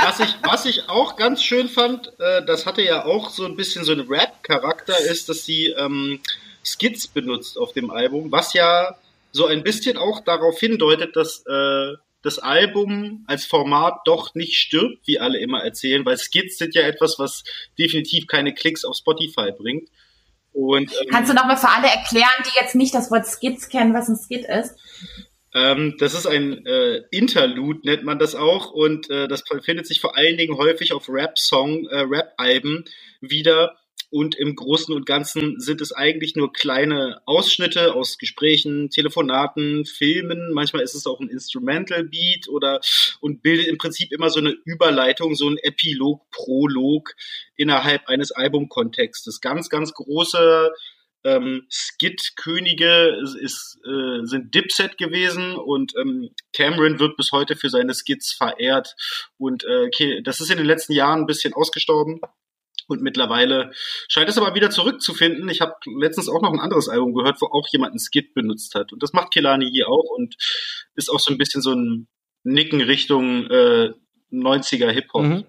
was, ich, was ich auch ganz schön fand, äh, das hatte ja auch so ein bisschen so einen Rap-Charakter, ist, dass sie ähm, Skits benutzt auf dem Album, was ja so ein bisschen auch darauf hindeutet, dass äh, das Album als Format doch nicht stirbt, wie alle immer erzählen, weil Skits sind ja etwas, was definitiv keine Klicks auf Spotify bringt. Und, ähm, Kannst du nochmal für alle erklären, die jetzt nicht das Wort Skits kennen, was ein Skit ist? Ähm, das ist ein äh, Interlude, nennt man das auch, und äh, das findet sich vor allen Dingen häufig auf Rap-Song, äh, Rap-Alben wieder. Und im Großen und Ganzen sind es eigentlich nur kleine Ausschnitte aus Gesprächen, Telefonaten, Filmen. Manchmal ist es auch ein Instrumental Beat oder und bildet im Prinzip immer so eine Überleitung, so ein Epilog, Prolog innerhalb eines Albumkontextes. Ganz, ganz große ähm, Skit-Könige ist, äh, sind Dipset gewesen und ähm, Cameron wird bis heute für seine Skits verehrt. Und äh, das ist in den letzten Jahren ein bisschen ausgestorben. Und mittlerweile scheint es aber wieder zurückzufinden. Ich habe letztens auch noch ein anderes Album gehört, wo auch jemand einen Skit benutzt hat. Und das macht Kelani hier auch und ist auch so ein bisschen so ein Nicken Richtung äh, 90er Hip-Hop. Mhm.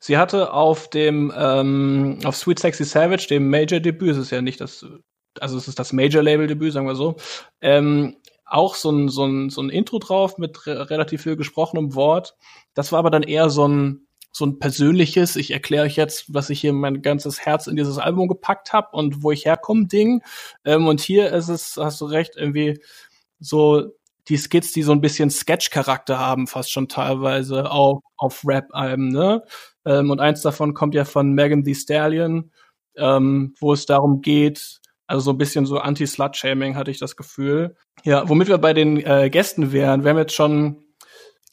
Sie hatte auf dem ähm, auf Sweet Sexy Savage, dem Major-Debüt, es ist ja nicht das also es ist das Major-Label-Debüt, sagen wir so, ähm, auch so ein, so, ein, so ein Intro drauf mit re relativ viel gesprochenem Wort. Das war aber dann eher so ein, so ein persönliches, ich erkläre euch jetzt, was ich hier mein ganzes Herz in dieses Album gepackt habe und wo ich herkomme, Ding. Ähm, und hier ist es, hast du recht, irgendwie so die Skits, die so ein bisschen Sketch-Charakter haben, fast schon teilweise auch auf Rap-Alben, ne? Ähm, und eins davon kommt ja von Megan Thee Stallion, ähm, wo es darum geht, also so ein bisschen so Anti-Slut-Shaming hatte ich das Gefühl. Ja, womit wir bei den äh, Gästen wären. Wir haben jetzt schon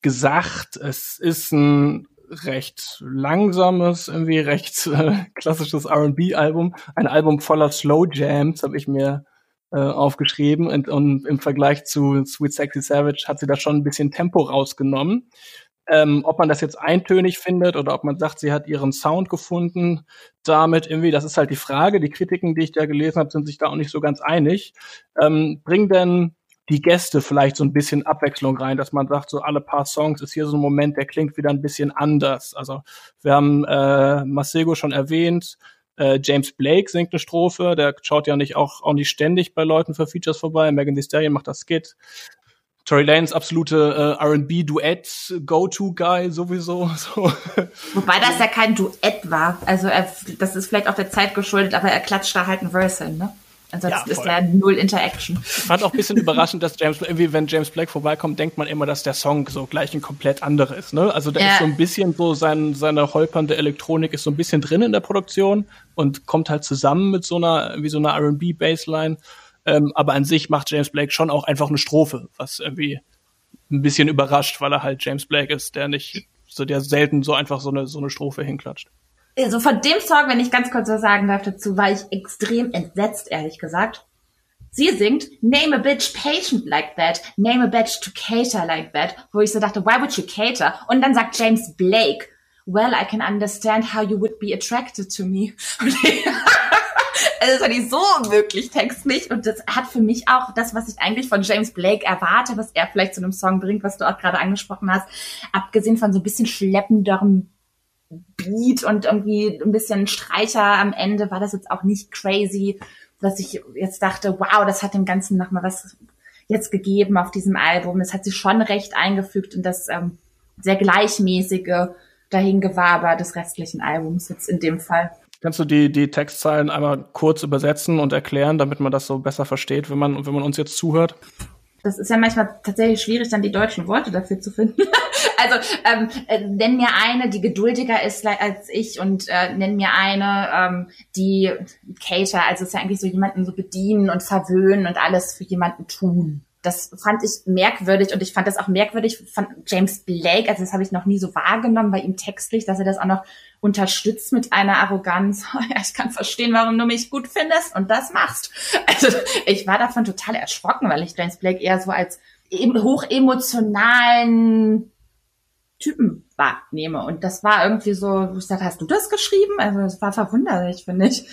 gesagt, es ist ein recht langsames, irgendwie recht äh, klassisches R&B-Album. Ein Album voller Slow Jams, habe ich mir äh, aufgeschrieben. Und, und im Vergleich zu Sweet Sexy Savage hat sie da schon ein bisschen Tempo rausgenommen. Ähm, ob man das jetzt eintönig findet oder ob man sagt, sie hat ihren Sound gefunden, damit irgendwie, das ist halt die Frage. Die Kritiken, die ich da gelesen habe, sind sich da auch nicht so ganz einig. Ähm, bringen denn die Gäste vielleicht so ein bisschen Abwechslung rein, dass man sagt, so alle paar Songs ist hier so ein Moment, der klingt wieder ein bisschen anders. Also wir haben äh, Masego schon erwähnt, äh, James Blake singt eine Strophe, der schaut ja nicht auch, auch nicht ständig bei Leuten für Features vorbei. Megan Thee Stallion macht das Skit. Tory Lanes absolute äh, R&B-Duett-Go-To-Guy sowieso. So. Wobei das ja kein Duett war. Also er, das ist vielleicht auch der Zeit geschuldet, aber er klatscht da halt ein Verse hin, ne? Ansonsten ja, ist da null Interaction. Ich fand auch ein bisschen überraschend, dass James, irgendwie, wenn James Blake vorbeikommt, denkt man immer, dass der Song so gleich ein komplett anderer ist. Ne? Also da ja. ist so ein bisschen so sein, seine holpernde Elektronik ist so ein bisschen drin in der Produktion und kommt halt zusammen mit so einer, wie so einer R&B-Baseline. Ähm, aber an sich macht James Blake schon auch einfach eine Strophe, was irgendwie ein bisschen überrascht, weil er halt James Blake ist, der nicht, so der selten so einfach so eine, so eine Strophe hinklatscht. Also von dem Song, wenn ich ganz kurz was sagen darf dazu, war ich extrem entsetzt, ehrlich gesagt. Sie singt Name a bitch patient like that, name a bitch to cater like that, wo ich so dachte, why would you cater? Und dann sagt James Blake, well, I can understand how you would be attracted to me. Also das war nicht so wirklich textlich und das hat für mich auch das, was ich eigentlich von James Blake erwarte, was er vielleicht zu einem Song bringt, was du auch gerade angesprochen hast, abgesehen von so ein bisschen schleppenderem Beat und irgendwie ein bisschen Streicher am Ende, war das jetzt auch nicht crazy, dass ich jetzt dachte, wow, das hat dem Ganzen nochmal was jetzt gegeben auf diesem Album. Es hat sich schon recht eingefügt in das ähm, sehr gleichmäßige Dahingewaber des restlichen Albums jetzt in dem Fall. Kannst du die, die Textzeilen einmal kurz übersetzen und erklären, damit man das so besser versteht, wenn man, wenn man uns jetzt zuhört? Das ist ja manchmal tatsächlich schwierig, dann die deutschen Worte dafür zu finden. also ähm, äh, nenn mir eine, die geduldiger ist als ich und äh, nenn mir eine, ähm, die Cater, also ist ja eigentlich so jemanden so bedienen und verwöhnen und alles für jemanden tun das fand ich merkwürdig und ich fand das auch merkwürdig von James Blake, also das habe ich noch nie so wahrgenommen bei ihm textlich, dass er das auch noch unterstützt mit einer Arroganz. ja, ich kann verstehen, warum du mich gut findest und das machst. Also ich war davon total erschrocken, weil ich James Blake eher so als hochemotionalen Typen wahrnehme. Und das war irgendwie so, ich sag, hast du das geschrieben? Also es war verwunderlich, finde ich.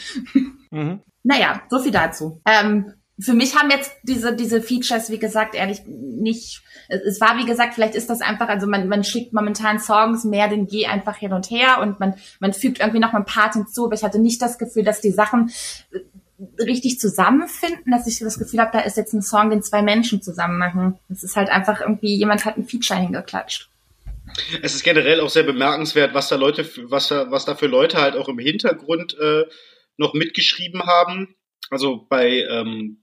Mhm. Naja, so viel dazu. Ähm, für mich haben jetzt diese, diese Features, wie gesagt, ehrlich nicht, es war, wie gesagt, vielleicht ist das einfach, also man, man schickt momentan Songs mehr denn je einfach hin und her und man, man fügt irgendwie noch mal ein Part hinzu, aber ich hatte nicht das Gefühl, dass die Sachen äh, richtig zusammenfinden, dass ich das Gefühl habe, da ist jetzt ein Song, den zwei Menschen zusammen machen. Es ist halt einfach irgendwie, jemand hat ein Feature hingeklatscht. Es ist generell auch sehr bemerkenswert, was da Leute, was da, was da für Leute halt auch im Hintergrund äh, noch mitgeschrieben haben. Also bei ähm,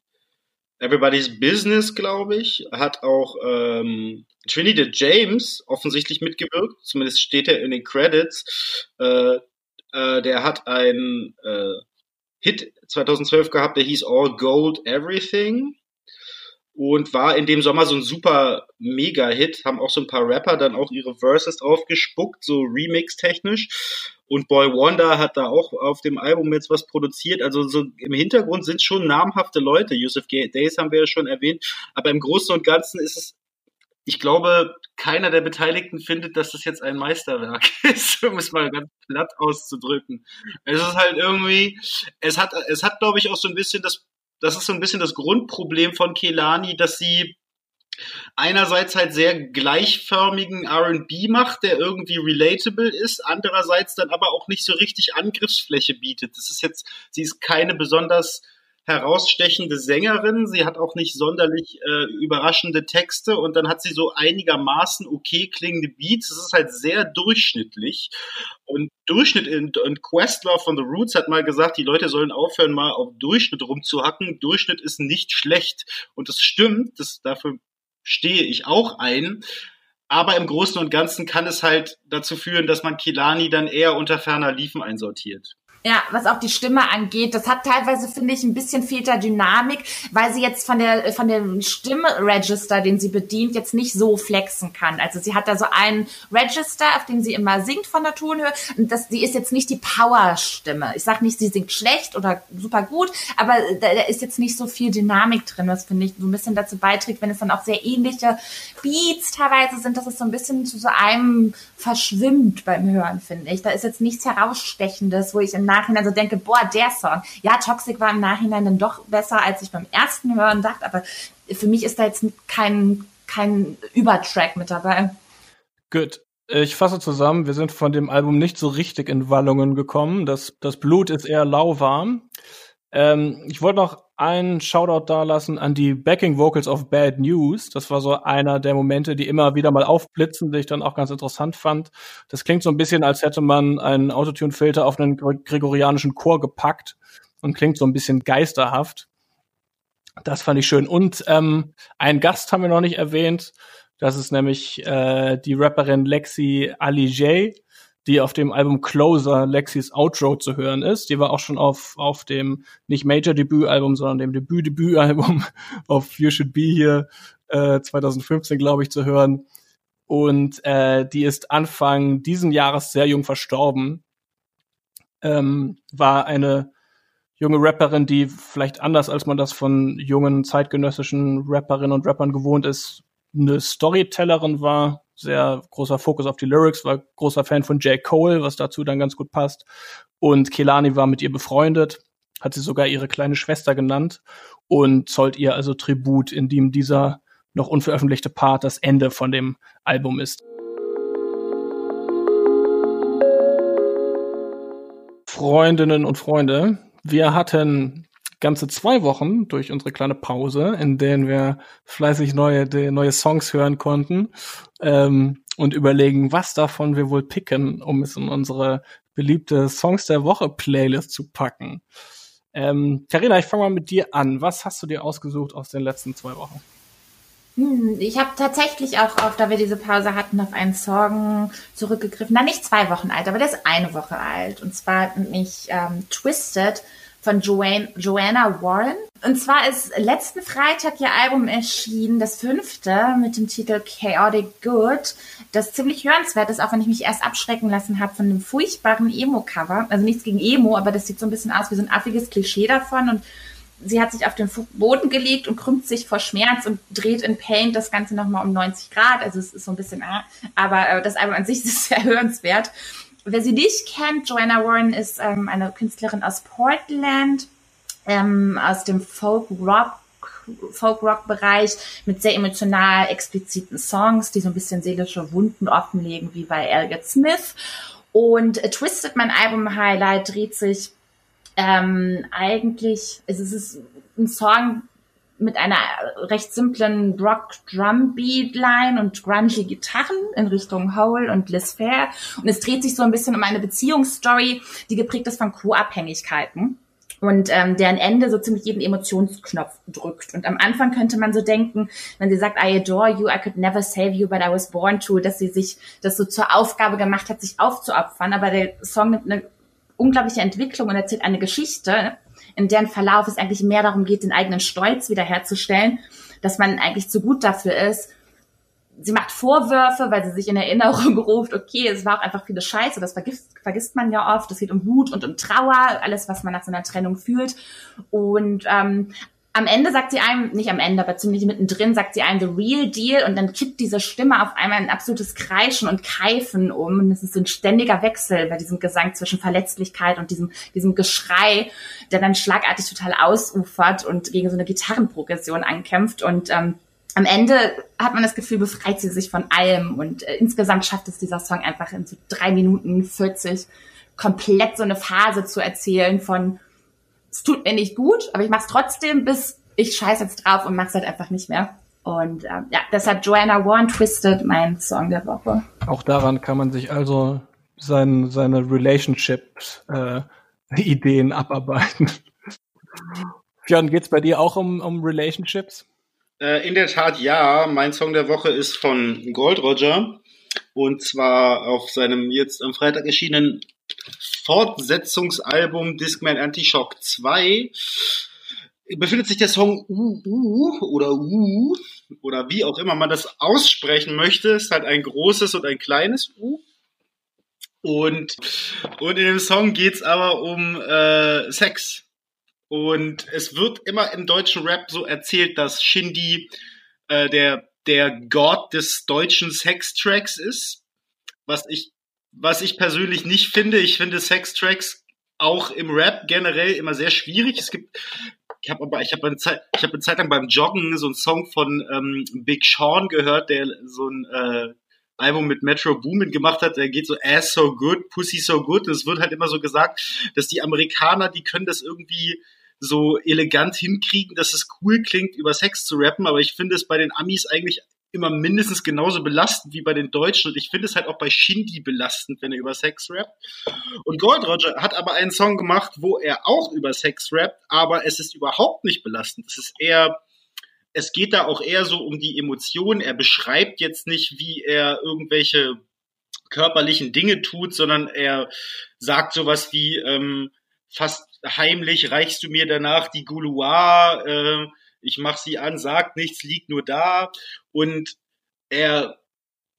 Everybody's Business, glaube ich, hat auch ähm, Trinity James offensichtlich mitgewirkt. Zumindest steht er in den Credits. Äh, äh, der hat einen äh, Hit 2012 gehabt, der hieß All Gold Everything und war in dem Sommer so ein super Mega-Hit. Haben auch so ein paar Rapper dann auch ihre Verses drauf gespuckt, so Remix-technisch. Und Boy Wonder hat da auch auf dem Album jetzt was produziert. Also so im Hintergrund sind schon namhafte Leute. Yusuf Days haben wir ja schon erwähnt. Aber im Großen und Ganzen ist es ich glaube, keiner der Beteiligten findet, dass das jetzt ein Meisterwerk ist, um es mal ganz platt auszudrücken. Es ist halt irgendwie, es hat, es hat, glaube ich, auch so ein bisschen das, das ist so ein bisschen das Grundproblem von Kelani, dass sie einerseits halt sehr gleichförmigen R&B macht, der irgendwie relatable ist, andererseits dann aber auch nicht so richtig Angriffsfläche bietet. Das ist jetzt, sie ist keine besonders herausstechende Sängerin. Sie hat auch nicht sonderlich äh, überraschende Texte und dann hat sie so einigermaßen okay klingende Beats. Es ist halt sehr durchschnittlich. Und Durchschnitt in, in Questlove von The Roots hat mal gesagt, die Leute sollen aufhören, mal auf Durchschnitt rumzuhacken. Durchschnitt ist nicht schlecht. Und das stimmt, das, dafür stehe ich auch ein. Aber im Großen und Ganzen kann es halt dazu führen, dass man Kilani dann eher unter ferner Liefen einsortiert. Ja, was auch die Stimme angeht, das hat teilweise, finde ich, ein bisschen fehler Dynamik, weil sie jetzt von der, von dem Stimmregister, den sie bedient, jetzt nicht so flexen kann. Also sie hat da so einen Register, auf dem sie immer singt von der Tonhöhe. Und das, die ist jetzt nicht die Power-Stimme. Ich sag nicht, sie singt schlecht oder super gut, aber da, da ist jetzt nicht so viel Dynamik drin, was finde ich so ein bisschen dazu beiträgt, wenn es dann auch sehr ähnliche Beats teilweise sind, dass es so ein bisschen zu so einem verschwimmt beim Hören, finde ich. Da ist jetzt nichts herausstechendes, wo ich im Nachhinein so denke, boah, der Song. Ja, Toxic war im Nachhinein dann doch besser, als ich beim ersten Hören dachte, aber für mich ist da jetzt kein, kein Übertrack mit dabei. Gut. Ich fasse zusammen, wir sind von dem Album nicht so richtig in Wallungen gekommen. Das, das Blut ist eher lauwarm. Ähm, ich wollte noch einen Shoutout da lassen an die Backing Vocals of Bad News. Das war so einer der Momente, die immer wieder mal aufblitzen, die ich dann auch ganz interessant fand. Das klingt so ein bisschen, als hätte man einen Autotune-Filter auf einen gregorianischen Chor gepackt und klingt so ein bisschen geisterhaft. Das fand ich schön. Und ähm, einen Gast haben wir noch nicht erwähnt. Das ist nämlich äh, die Rapperin Lexi Ali J die auf dem Album Closer Lexis Outro zu hören ist. Die war auch schon auf, auf dem nicht Major-Debütalbum, sondern dem Debüt-Debütalbum auf You Should Be Here äh, 2015, glaube ich, zu hören. Und äh, die ist Anfang diesen Jahres sehr jung verstorben. Ähm, war eine junge Rapperin, die vielleicht anders als man das von jungen zeitgenössischen Rapperinnen und Rappern gewohnt ist, eine Storytellerin war, sehr großer Fokus auf die Lyrics, war großer Fan von J. Cole, was dazu dann ganz gut passt. Und Kelani war mit ihr befreundet, hat sie sogar ihre kleine Schwester genannt und zollt ihr also Tribut, in dem dieser noch unveröffentlichte Part das Ende von dem Album ist. Freundinnen und Freunde, wir hatten ganze zwei Wochen durch unsere kleine Pause, in denen wir fleißig neue, neue Songs hören konnten ähm, und überlegen, was davon wir wohl picken, um es in unsere beliebte Songs der Woche Playlist zu packen. Ähm, Carina, ich fange mal mit dir an. Was hast du dir ausgesucht aus den letzten zwei Wochen? Hm, ich habe tatsächlich auch, auf, da wir diese Pause hatten, auf einen Song zurückgegriffen. Na, nicht zwei Wochen alt, aber der ist eine Woche alt. Und zwar nämlich ähm, Twisted von Joanne, Joanna Warren. Und zwar ist letzten Freitag ihr Album erschienen, das fünfte, mit dem Titel Chaotic Good, das ziemlich hörenswert ist, auch wenn ich mich erst abschrecken lassen habe von einem furchtbaren Emo-Cover. Also nichts gegen Emo, aber das sieht so ein bisschen aus wie so ein affiges Klischee davon und sie hat sich auf den Boden gelegt und krümmt sich vor Schmerz und dreht in Paint das Ganze nochmal um 90 Grad. Also es ist so ein bisschen, ah, aber äh, das Album an sich ist sehr hörenswert. Wer sie nicht kennt, Joanna Warren ist ähm, eine Künstlerin aus Portland, ähm, aus dem Folk-Rock Folk-Rock-Bereich mit sehr emotional expliziten Songs, die so ein bisschen seelische Wunden offenlegen, wie bei Elliot Smith. Und äh, Twisted, mein Album-Highlight, dreht sich ähm, eigentlich, es ist ein Song, mit einer recht simplen Rock-Drum-Beat-Line und grungy Gitarren in Richtung Hole und Liz Fair. Und es dreht sich so ein bisschen um eine Beziehungsstory, die geprägt ist von Co-Abhängigkeiten. und ähm, deren Ende so ziemlich jeden Emotionsknopf drückt. Und am Anfang könnte man so denken, wenn sie sagt, I adore you, I could never save you, but I was born to, dass sie sich das so zur Aufgabe gemacht hat, sich aufzuopfern. Aber der Song nimmt eine unglaubliche Entwicklung und erzählt eine Geschichte, in deren Verlauf es eigentlich mehr darum geht, den eigenen Stolz wiederherzustellen, dass man eigentlich zu gut dafür ist, sie macht Vorwürfe, weil sie sich in Erinnerung ruft, okay, es war auch einfach viele Scheiße, das vergisst, vergisst man ja oft. Es geht um Wut und um Trauer, alles, was man nach so einer Trennung fühlt. Und ähm, am Ende sagt sie einem, nicht am Ende, aber ziemlich mittendrin, sagt sie einem the real deal und dann kippt diese Stimme auf einmal ein absolutes Kreischen und Keifen um. Und es ist ein ständiger Wechsel bei diesem Gesang zwischen Verletzlichkeit und diesem, diesem Geschrei, der dann schlagartig total ausufert und gegen so eine Gitarrenprogression ankämpft. Und ähm, am Ende hat man das Gefühl, befreit sie sich von allem und äh, insgesamt schafft es dieser Song einfach in so drei Minuten 40 komplett so eine Phase zu erzählen von es tut mir nicht gut, aber ich mach's trotzdem, bis ich scheiß jetzt drauf und mach's halt einfach nicht mehr. Und ähm, ja, deshalb Joanna Warren Twisted, mein Song der Woche. Auch daran kann man sich also sein, seine Relationship-Ideen äh, abarbeiten. Björn, geht's bei dir auch um, um Relationships? Äh, in der Tat ja. Mein Song der Woche ist von Gold Roger. Und zwar auf seinem jetzt am Freitag erschienenen Fortsetzungsalbum Discman Anti-Shock 2 befindet sich der Song Uh oder Uh oder wie auch immer man das aussprechen möchte. Ist halt ein großes und ein kleines U. Und, und in dem Song geht's aber um äh, Sex. Und es wird immer im deutschen Rap so erzählt, dass Shindy äh, der, der Gott des deutschen Sextracks ist. Was ich, was ich persönlich nicht finde. Ich finde Sextracks auch im Rap generell immer sehr schwierig. Es gibt ich habe aber ich habe eine Zeit ich habe eine Zeit lang beim Joggen so einen Song von ähm, Big Sean gehört, der so ein äh, Album mit Metro Boomin gemacht hat, der geht so ass so good, pussy so good. Und es wird halt immer so gesagt, dass die Amerikaner, die können das irgendwie so elegant hinkriegen, dass es cool klingt, über Sex zu rappen, aber ich finde es bei den Amis eigentlich immer mindestens genauso belastend wie bei den Deutschen und ich finde es halt auch bei Shindy belastend, wenn er über Sex rappt. Und Gold Roger hat aber einen Song gemacht, wo er auch über Sex rappt, aber es ist überhaupt nicht belastend. Es ist eher, es geht da auch eher so um die Emotionen. Er beschreibt jetzt nicht, wie er irgendwelche körperlichen Dinge tut, sondern er sagt sowas wie, ähm, fast heimlich reichst du mir danach die Gouloir, äh, ich mach sie an, sagt nichts, liegt nur da und er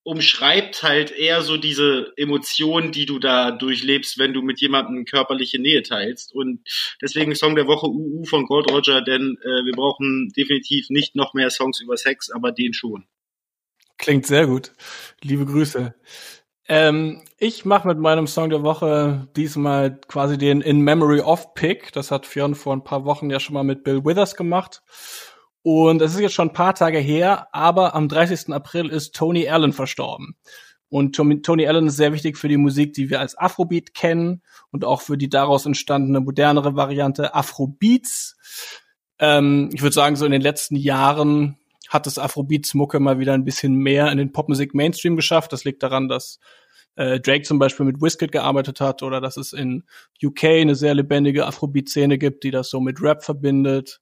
umschreibt halt eher so diese Emotionen, die du da durchlebst, wenn du mit jemandem körperliche Nähe teilst. Und deswegen Song der Woche UU von Gold Roger, denn äh, wir brauchen definitiv nicht noch mehr Songs über Sex, aber den schon. Klingt sehr gut. Liebe Grüße. Ähm, ich mache mit meinem Song der Woche diesmal quasi den In Memory of Pick. Das hat Fionn vor ein paar Wochen ja schon mal mit Bill Withers gemacht. Und es ist jetzt schon ein paar Tage her, aber am 30. April ist Tony Allen verstorben. Und Tony Allen ist sehr wichtig für die Musik, die wir als Afrobeat kennen und auch für die daraus entstandene modernere Variante Afrobeats. Ähm, ich würde sagen, so in den letzten Jahren hat das Afrobeats-Mucke mal wieder ein bisschen mehr in den Popmusik-Mainstream geschafft. Das liegt daran, dass äh, Drake zum Beispiel mit Wizkid gearbeitet hat oder dass es in UK eine sehr lebendige Afrobeat-Szene gibt, die das so mit Rap verbindet.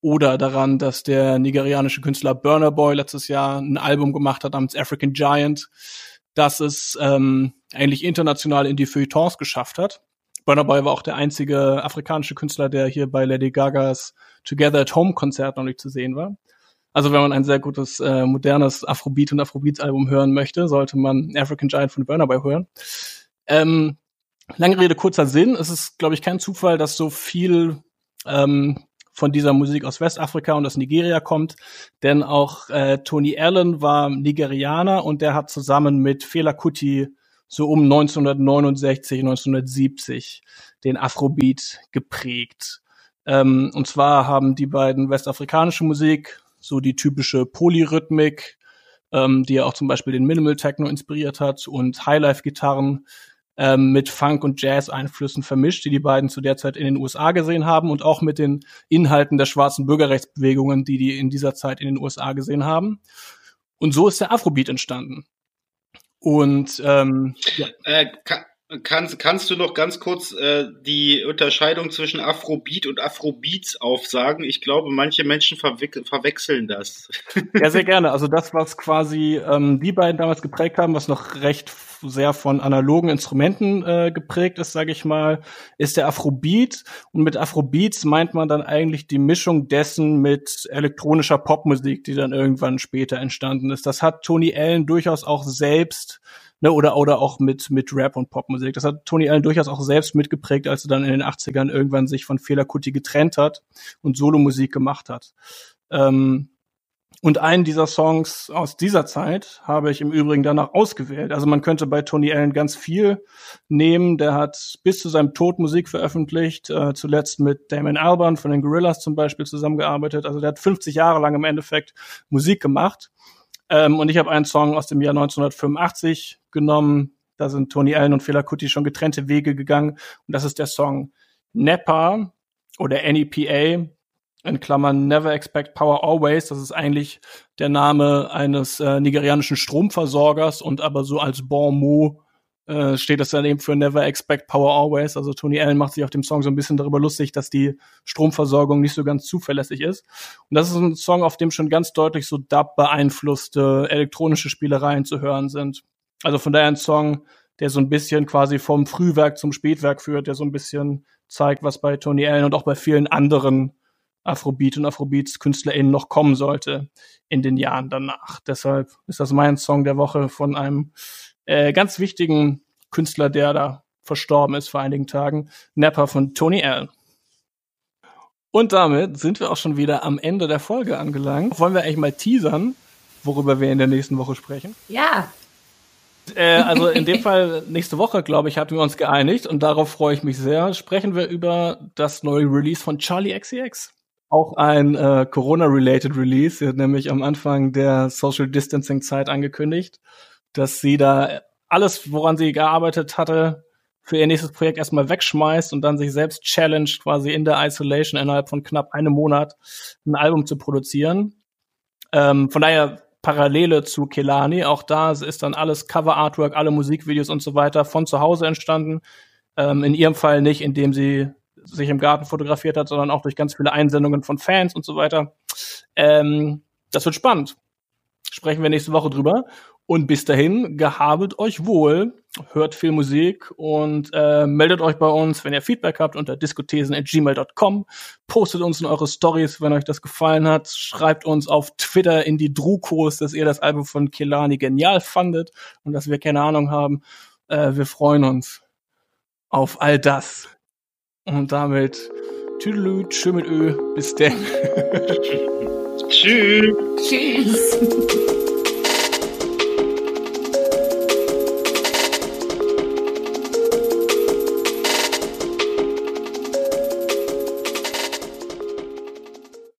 Oder daran, dass der nigerianische Künstler Burner Boy letztes Jahr ein Album gemacht hat namens African Giant, das es ähm, eigentlich international in die Feuilletons geschafft hat. Burner Boy war auch der einzige afrikanische Künstler, der hier bei Lady Gagas Together at Home Konzert noch nicht zu sehen war. Also wenn man ein sehr gutes, äh, modernes Afrobeat und Afrobeats-Album hören möchte, sollte man African Giant von Burner Boy hören. Ähm, lange Rede, kurzer Sinn. Es ist, glaube ich, kein Zufall, dass so viel ähm, von dieser Musik aus Westafrika und aus Nigeria kommt, denn auch äh, Tony Allen war Nigerianer und der hat zusammen mit Fela Kuti so um 1969, 1970 den Afrobeat geprägt. Ähm, und zwar haben die beiden westafrikanische Musik so die typische Polyrhythmik, ähm, die ja auch zum Beispiel den Minimal Techno inspiriert hat und Highlife-Gitarren ähm, mit Funk- und Jazz-Einflüssen vermischt, die die beiden zu der Zeit in den USA gesehen haben und auch mit den Inhalten der schwarzen Bürgerrechtsbewegungen, die die in dieser Zeit in den USA gesehen haben. Und so ist der Afrobeat entstanden. Und ähm, ja. Äh, kann, Kannst, kannst du noch ganz kurz äh, die Unterscheidung zwischen Afrobeat und Afrobeats aufsagen? Ich glaube, manche Menschen verwe verwechseln das. Ja, sehr gerne. Also das, was quasi ähm, die beiden damals geprägt haben, was noch recht sehr von analogen Instrumenten äh, geprägt ist, sage ich mal, ist der Afrobeat. Und mit Afrobeats meint man dann eigentlich die Mischung dessen mit elektronischer Popmusik, die dann irgendwann später entstanden ist. Das hat Tony Allen durchaus auch selbst ne, oder, oder auch mit, mit Rap und Popmusik. Das hat Tony Allen durchaus auch selbst mitgeprägt, als er dann in den 80ern irgendwann sich von Fela Kuti getrennt hat und Solomusik gemacht hat. Ähm, und einen dieser Songs aus dieser Zeit habe ich im Übrigen danach ausgewählt. Also man könnte bei Tony Allen ganz viel nehmen. Der hat bis zu seinem Tod Musik veröffentlicht, äh, zuletzt mit Damon Albarn von den Gorillas zum Beispiel zusammengearbeitet. Also der hat 50 Jahre lang im Endeffekt Musik gemacht. Ähm, und ich habe einen Song aus dem Jahr 1985 genommen. Da sind Tony Allen und Fela Kuti schon getrennte Wege gegangen. Und das ist der Song NEPA oder NEPA, in Klammern Never Expect Power Always. Das ist eigentlich der Name eines äh, nigerianischen Stromversorgers und aber so als Bon mot äh, steht das dann eben für Never Expect Power Always. Also Tony Allen macht sich auf dem Song so ein bisschen darüber lustig, dass die Stromversorgung nicht so ganz zuverlässig ist. Und das ist ein Song, auf dem schon ganz deutlich so Dub beeinflusste elektronische Spielereien zu hören sind. Also von daher ein Song, der so ein bisschen quasi vom Frühwerk zum Spätwerk führt, der so ein bisschen zeigt, was bei Tony Allen und auch bei vielen anderen Afrobeat und Afrobeats-KünstlerInnen noch kommen sollte in den Jahren danach. Deshalb ist das mein Song der Woche von einem äh, ganz wichtigen Künstler, der da verstorben ist vor einigen Tagen, Napper von Tony Allen. Und damit sind wir auch schon wieder am Ende der Folge angelangt. Wollen wir eigentlich mal teasern, worüber wir in der nächsten Woche sprechen? Ja. Äh, also in dem Fall nächste Woche, glaube ich, hatten wir uns geeinigt und darauf freue ich mich sehr. Sprechen wir über das neue Release von Charlie XCX auch ein äh, Corona-related Release. Nämlich am Anfang der Social Distancing-Zeit angekündigt, dass sie da alles, woran sie gearbeitet hatte, für ihr nächstes Projekt erstmal wegschmeißt und dann sich selbst challenged, quasi in der Isolation innerhalb von knapp einem Monat ein Album zu produzieren. Ähm, von daher Parallele zu Kelani. Auch da ist dann alles Cover Artwork, alle Musikvideos und so weiter von zu Hause entstanden. Ähm, in ihrem Fall nicht, indem sie sich im Garten fotografiert hat, sondern auch durch ganz viele Einsendungen von Fans und so weiter. Ähm, das wird spannend. Sprechen wir nächste Woche drüber. Und bis dahin, gehabet euch wohl, hört viel Musik und äh, meldet euch bei uns, wenn ihr Feedback habt, unter diskothesen.gmail.com. Postet uns in eure Stories, wenn euch das gefallen hat. Schreibt uns auf Twitter in die Drukos, dass ihr das Album von Kelani genial fandet und dass wir keine Ahnung haben. Äh, wir freuen uns auf all das. Und damit Tüdelü, tschö mit Ö, bis denn. Tschüss. Tschüss.